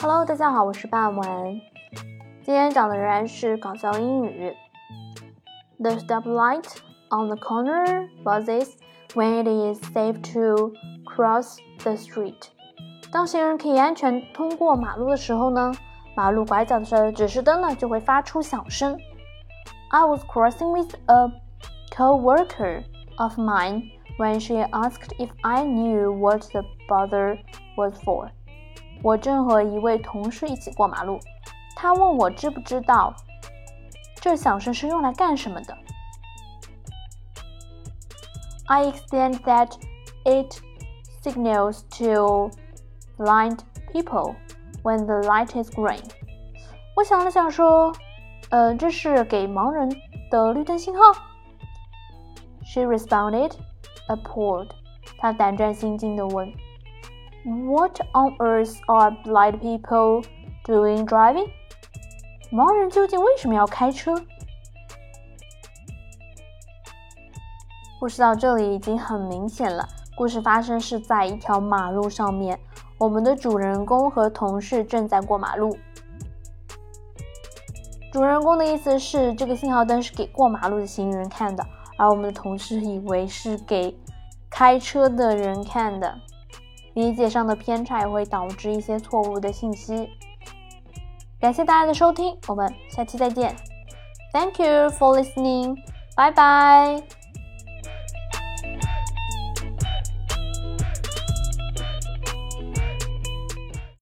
Hello，大家好，我是半文。今天讲的仍然是搞笑英语。The stoplight on the corner buzzes when it is safe to cross the street。当行人可以安全通过马路的时候呢，马路拐角的指示灯呢就会发出响声。I was crossing with a co-worker of mine when she asked if I knew what the buzzer was for。 我正和一位同事一起过马路，他问我知不知道这响声是用来干什么的。I explained that it signals to blind people when the light is green。我想了想说，呃，这是给盲人的绿灯信号。She responded, appalled。她胆战心惊地问。What on earth are blind people doing driving？盲人究竟为什么要开车？故事到这里已经很明显了。故事发生是在一条马路上面，我们的主人公和同事正在过马路。主人公的意思是这个信号灯是给过马路的行人看的，而我们的同事以为是给开车的人看的。理解上的偏差也会导致一些错误的信息。感谢大家的收听，我们下期再见。Thank you for listening. Bye bye.